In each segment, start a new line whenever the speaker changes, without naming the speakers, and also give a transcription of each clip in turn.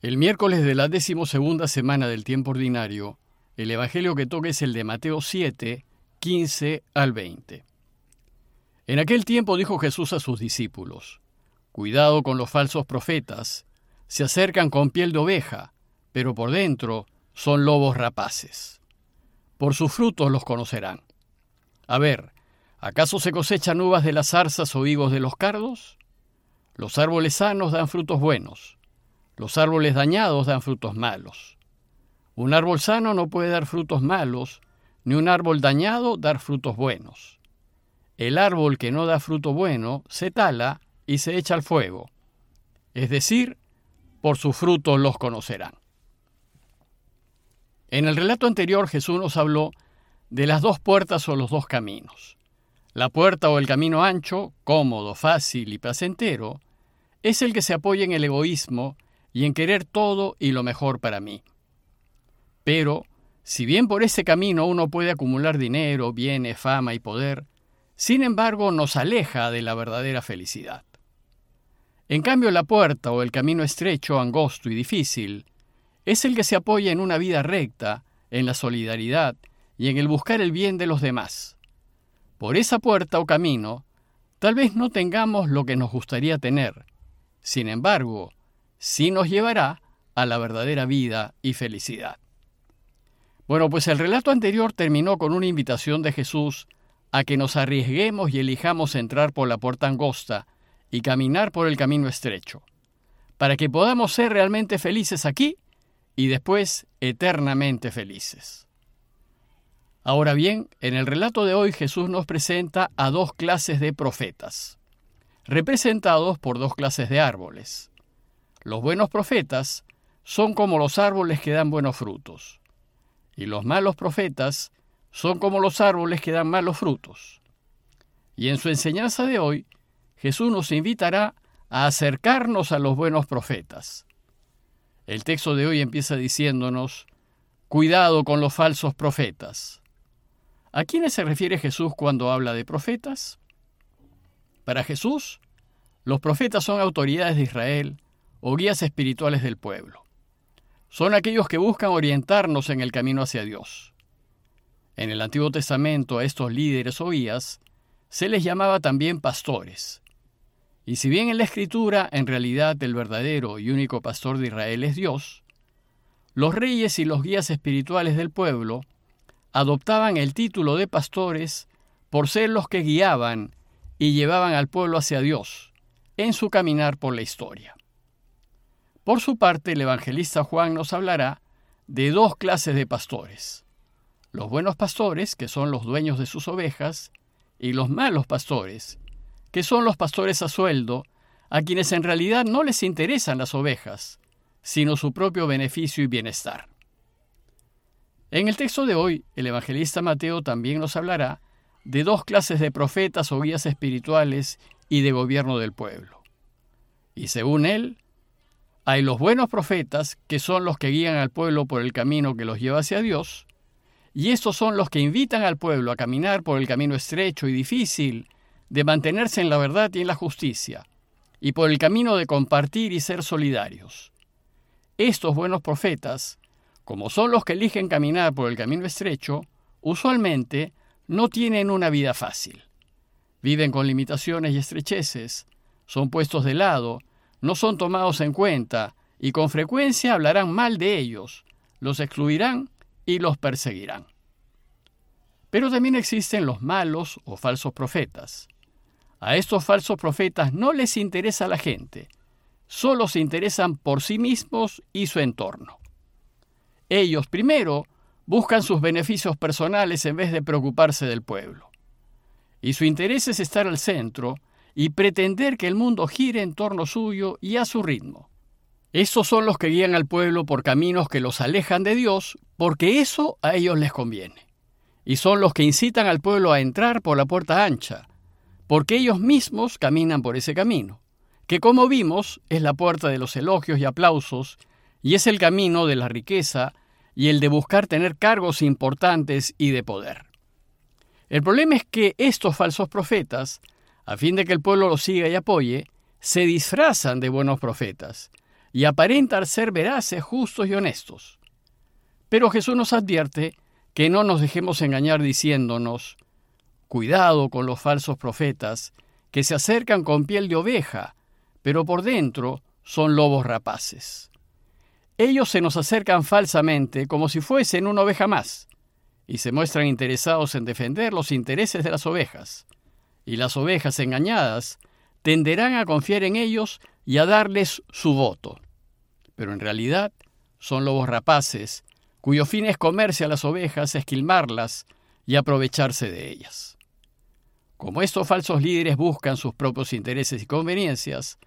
El miércoles de la decimosegunda semana del tiempo ordinario, el Evangelio que toca es el de Mateo 7, 15 al 20. En aquel tiempo dijo Jesús a sus discípulos, Cuidado con los falsos profetas, se acercan con piel de oveja, pero por dentro son lobos rapaces. Por sus frutos los conocerán. A ver, ¿acaso se cosechan uvas de las zarzas o higos de los cardos? Los árboles sanos dan frutos buenos los árboles dañados dan frutos malos. Un árbol sano no puede dar frutos malos, ni un árbol dañado dar frutos buenos. El árbol que no da fruto bueno se tala y se echa al fuego. Es decir, por sus frutos los conocerán. En el relato anterior Jesús nos habló de las dos puertas o los dos caminos. La puerta o el camino ancho, cómodo, fácil y placentero, es el que se apoya en el egoísmo y en querer todo y lo mejor para mí. Pero, si bien por ese camino uno puede acumular dinero, bienes, fama y poder, sin embargo nos aleja de la verdadera felicidad. En cambio, la puerta o el camino estrecho, angosto y difícil es el que se apoya en una vida recta, en la solidaridad y en el buscar el bien de los demás. Por esa puerta o camino, tal vez no tengamos lo que nos gustaría tener. Sin embargo, sí nos llevará a la verdadera vida y felicidad. Bueno, pues el relato anterior terminó con una invitación de Jesús a que nos arriesguemos y elijamos entrar por la puerta angosta y caminar por el camino estrecho, para que podamos ser realmente felices aquí y después eternamente felices. Ahora bien, en el relato de hoy Jesús nos presenta a dos clases de profetas, representados por dos clases de árboles. Los buenos profetas son como los árboles que dan buenos frutos, y los malos profetas son como los árboles que dan malos frutos. Y en su enseñanza de hoy, Jesús nos invitará a acercarnos a los buenos profetas. El texto de hoy empieza diciéndonos, cuidado con los falsos profetas. ¿A quiénes se refiere Jesús cuando habla de profetas? Para Jesús, los profetas son autoridades de Israel o guías espirituales del pueblo. Son aquellos que buscan orientarnos en el camino hacia Dios. En el Antiguo Testamento a estos líderes o guías se les llamaba también pastores. Y si bien en la Escritura en realidad el verdadero y único pastor de Israel es Dios, los reyes y los guías espirituales del pueblo adoptaban el título de pastores por ser los que guiaban y llevaban al pueblo hacia Dios en su caminar por la historia. Por su parte, el evangelista Juan nos hablará de dos clases de pastores. Los buenos pastores, que son los dueños de sus ovejas, y los malos pastores, que son los pastores a sueldo, a quienes en realidad no les interesan las ovejas, sino su propio beneficio y bienestar. En el texto de hoy, el evangelista Mateo también nos hablará de dos clases de profetas o guías espirituales y de gobierno del pueblo. Y según él, hay los buenos profetas, que son los que guían al pueblo por el camino que los lleva hacia Dios, y estos son los que invitan al pueblo a caminar por el camino estrecho y difícil de mantenerse en la verdad y en la justicia, y por el camino de compartir y ser solidarios. Estos buenos profetas, como son los que eligen caminar por el camino estrecho, usualmente no tienen una vida fácil. Viven con limitaciones y estrecheces, son puestos de lado no son tomados en cuenta y con frecuencia hablarán mal de ellos, los excluirán y los perseguirán. Pero también existen los malos o falsos profetas. A estos falsos profetas no les interesa la gente, solo se interesan por sí mismos y su entorno. Ellos primero buscan sus beneficios personales en vez de preocuparse del pueblo. Y su interés es estar al centro y pretender que el mundo gire en torno suyo y a su ritmo. Esos son los que guían al pueblo por caminos que los alejan de Dios, porque eso a ellos les conviene. Y son los que incitan al pueblo a entrar por la puerta ancha, porque ellos mismos caminan por ese camino, que como vimos es la puerta de los elogios y aplausos, y es el camino de la riqueza y el de buscar tener cargos importantes y de poder. El problema es que estos falsos profetas a fin de que el pueblo los siga y apoye, se disfrazan de buenos profetas y aparentan ser veraces, justos y honestos. Pero Jesús nos advierte que no nos dejemos engañar diciéndonos, cuidado con los falsos profetas, que se acercan con piel de oveja, pero por dentro son lobos rapaces. Ellos se nos acercan falsamente como si fuesen una oveja más, y se muestran interesados en defender los intereses de las ovejas. Y las ovejas engañadas tenderán a confiar en ellos y a darles su voto. Pero en realidad son lobos rapaces, cuyo fin es comerse a las ovejas, esquilmarlas y aprovecharse de ellas. Como estos falsos líderes buscan sus propios intereses y conveniencias,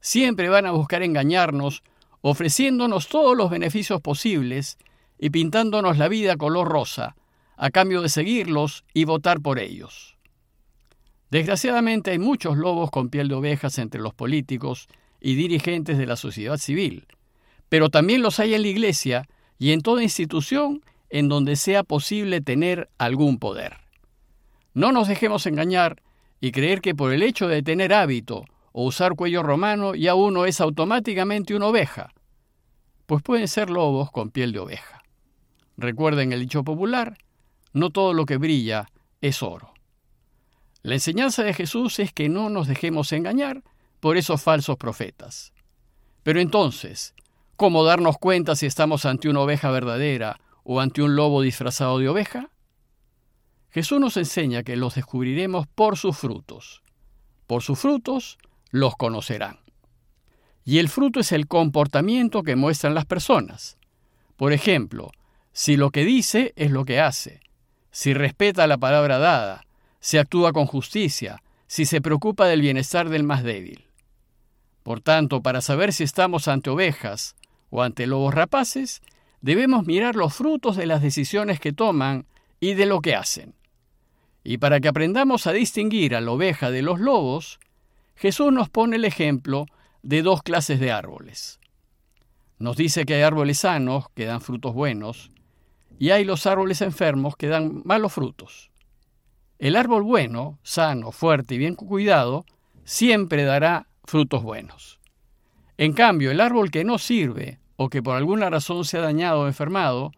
siempre van a buscar engañarnos, ofreciéndonos todos los beneficios posibles y pintándonos la vida color rosa, a cambio de seguirlos y votar por ellos. Desgraciadamente hay muchos lobos con piel de ovejas entre los políticos y dirigentes de la sociedad civil, pero también los hay en la Iglesia y en toda institución en donde sea posible tener algún poder. No nos dejemos engañar y creer que por el hecho de tener hábito o usar cuello romano ya uno es automáticamente una oveja, pues pueden ser lobos con piel de oveja. Recuerden el dicho popular, no todo lo que brilla es oro. La enseñanza de Jesús es que no nos dejemos engañar por esos falsos profetas. Pero entonces, ¿cómo darnos cuenta si estamos ante una oveja verdadera o ante un lobo disfrazado de oveja? Jesús nos enseña que los descubriremos por sus frutos. Por sus frutos los conocerán. Y el fruto es el comportamiento que muestran las personas. Por ejemplo, si lo que dice es lo que hace, si respeta la palabra dada, si actúa con justicia, si se preocupa del bienestar del más débil. Por tanto, para saber si estamos ante ovejas o ante lobos rapaces, debemos mirar los frutos de las decisiones que toman y de lo que hacen. Y para que aprendamos a distinguir a la oveja de los lobos, Jesús nos pone el ejemplo de dos clases de árboles. Nos dice que hay árboles sanos que dan frutos buenos y hay los árboles enfermos que dan malos frutos. El árbol bueno, sano, fuerte y bien cuidado, siempre dará frutos buenos. En cambio, el árbol que no sirve o que por alguna razón se ha dañado o enfermado,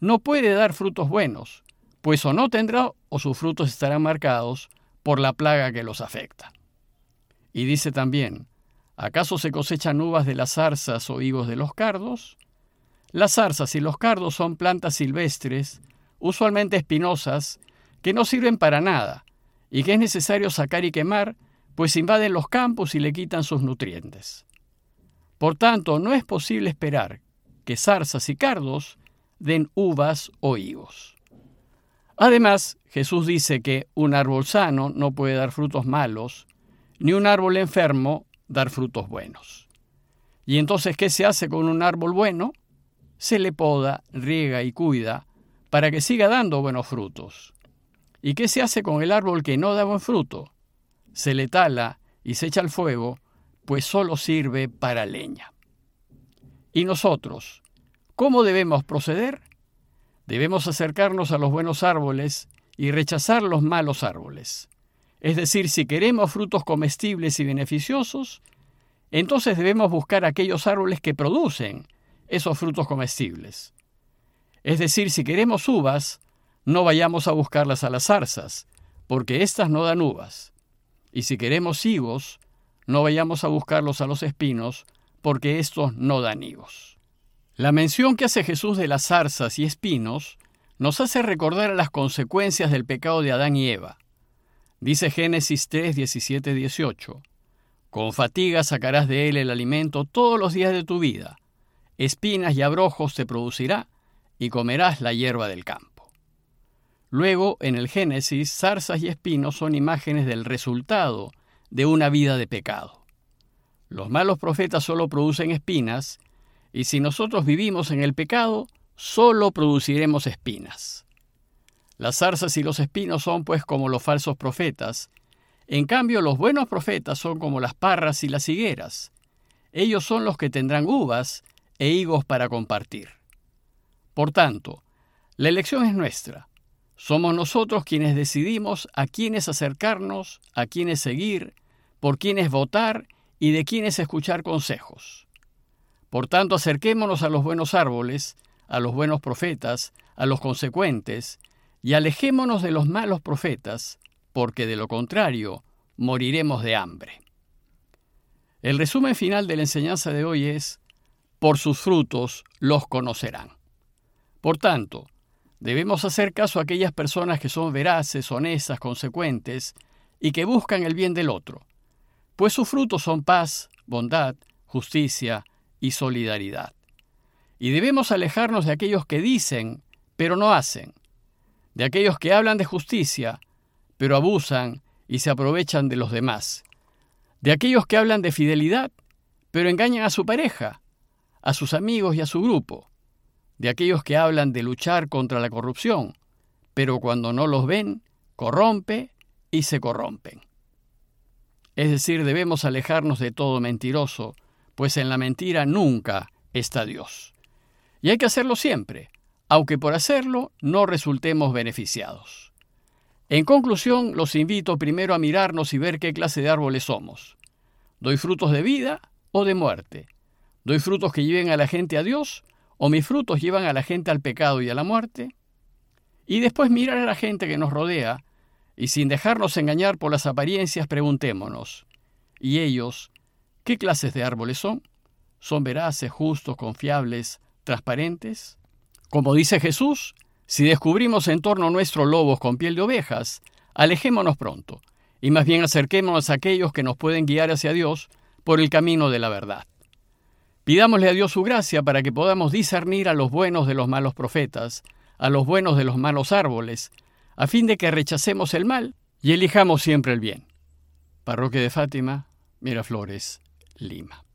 no puede dar frutos buenos, pues o no tendrá o sus frutos estarán marcados por la plaga que los afecta. Y dice también, ¿acaso se cosechan uvas de las zarzas o higos de los cardos? Las zarzas y los cardos son plantas silvestres, usualmente espinosas, que no sirven para nada y que es necesario sacar y quemar, pues invaden los campos y le quitan sus nutrientes. Por tanto, no es posible esperar que zarzas y cardos den uvas o higos. Además, Jesús dice que un árbol sano no puede dar frutos malos, ni un árbol enfermo dar frutos buenos. ¿Y entonces qué se hace con un árbol bueno? se le poda, riega y cuida para que siga dando buenos frutos. ¿Y qué se hace con el árbol que no da buen fruto? Se le tala y se echa al fuego, pues solo sirve para leña. ¿Y nosotros? ¿Cómo debemos proceder? Debemos acercarnos a los buenos árboles y rechazar los malos árboles. Es decir, si queremos frutos comestibles y beneficiosos, entonces debemos buscar aquellos árboles que producen esos frutos comestibles. Es decir, si queremos uvas, no vayamos a buscarlas a las zarzas, porque éstas no dan uvas. Y si queremos higos, no vayamos a buscarlos a los espinos, porque estos no dan higos. La mención que hace Jesús de las zarzas y espinos nos hace recordar las consecuencias del pecado de Adán y Eva. Dice Génesis 3, 17, 18. Con fatiga sacarás de él el alimento todos los días de tu vida espinas y abrojos te producirá, y comerás la hierba del campo. Luego, en el Génesis, zarzas y espinos son imágenes del resultado de una vida de pecado. Los malos profetas solo producen espinas, y si nosotros vivimos en el pecado, solo produciremos espinas. Las zarzas y los espinos son pues como los falsos profetas, en cambio los buenos profetas son como las parras y las higueras. Ellos son los que tendrán uvas e higos para compartir. Por tanto, la elección es nuestra. Somos nosotros quienes decidimos a quiénes acercarnos, a quiénes seguir, por quiénes votar y de quiénes escuchar consejos. Por tanto, acerquémonos a los buenos árboles, a los buenos profetas, a los consecuentes, y alejémonos de los malos profetas, porque de lo contrario moriremos de hambre. El resumen final de la enseñanza de hoy es, por sus frutos los conocerán. Por tanto, debemos hacer caso a aquellas personas que son veraces, honestas, consecuentes y que buscan el bien del otro, pues sus frutos son paz, bondad, justicia y solidaridad. Y debemos alejarnos de aquellos que dicen, pero no hacen, de aquellos que hablan de justicia, pero abusan y se aprovechan de los demás, de aquellos que hablan de fidelidad, pero engañan a su pareja, a sus amigos y a su grupo, de aquellos que hablan de luchar contra la corrupción, pero cuando no los ven, corrompe y se corrompen. Es decir, debemos alejarnos de todo mentiroso, pues en la mentira nunca está Dios. Y hay que hacerlo siempre, aunque por hacerlo no resultemos beneficiados. En conclusión, los invito primero a mirarnos y ver qué clase de árboles somos. ¿Doy frutos de vida o de muerte? ¿Doy frutos que lleven a la gente a Dios o mis frutos llevan a la gente al pecado y a la muerte? Y después mirar a la gente que nos rodea y sin dejarnos engañar por las apariencias preguntémonos, ¿y ellos qué clases de árboles son? ¿Son veraces, justos, confiables, transparentes? Como dice Jesús, si descubrimos en torno nuestro lobos con piel de ovejas, alejémonos pronto, y más bien acerquémonos a aquellos que nos pueden guiar hacia Dios por el camino de la verdad. Pidámosle a Dios su gracia para que podamos discernir a los buenos de los malos profetas, a los buenos de los malos árboles, a fin de que rechacemos el mal y elijamos siempre el bien. Parroquia de Fátima, Miraflores, Lima.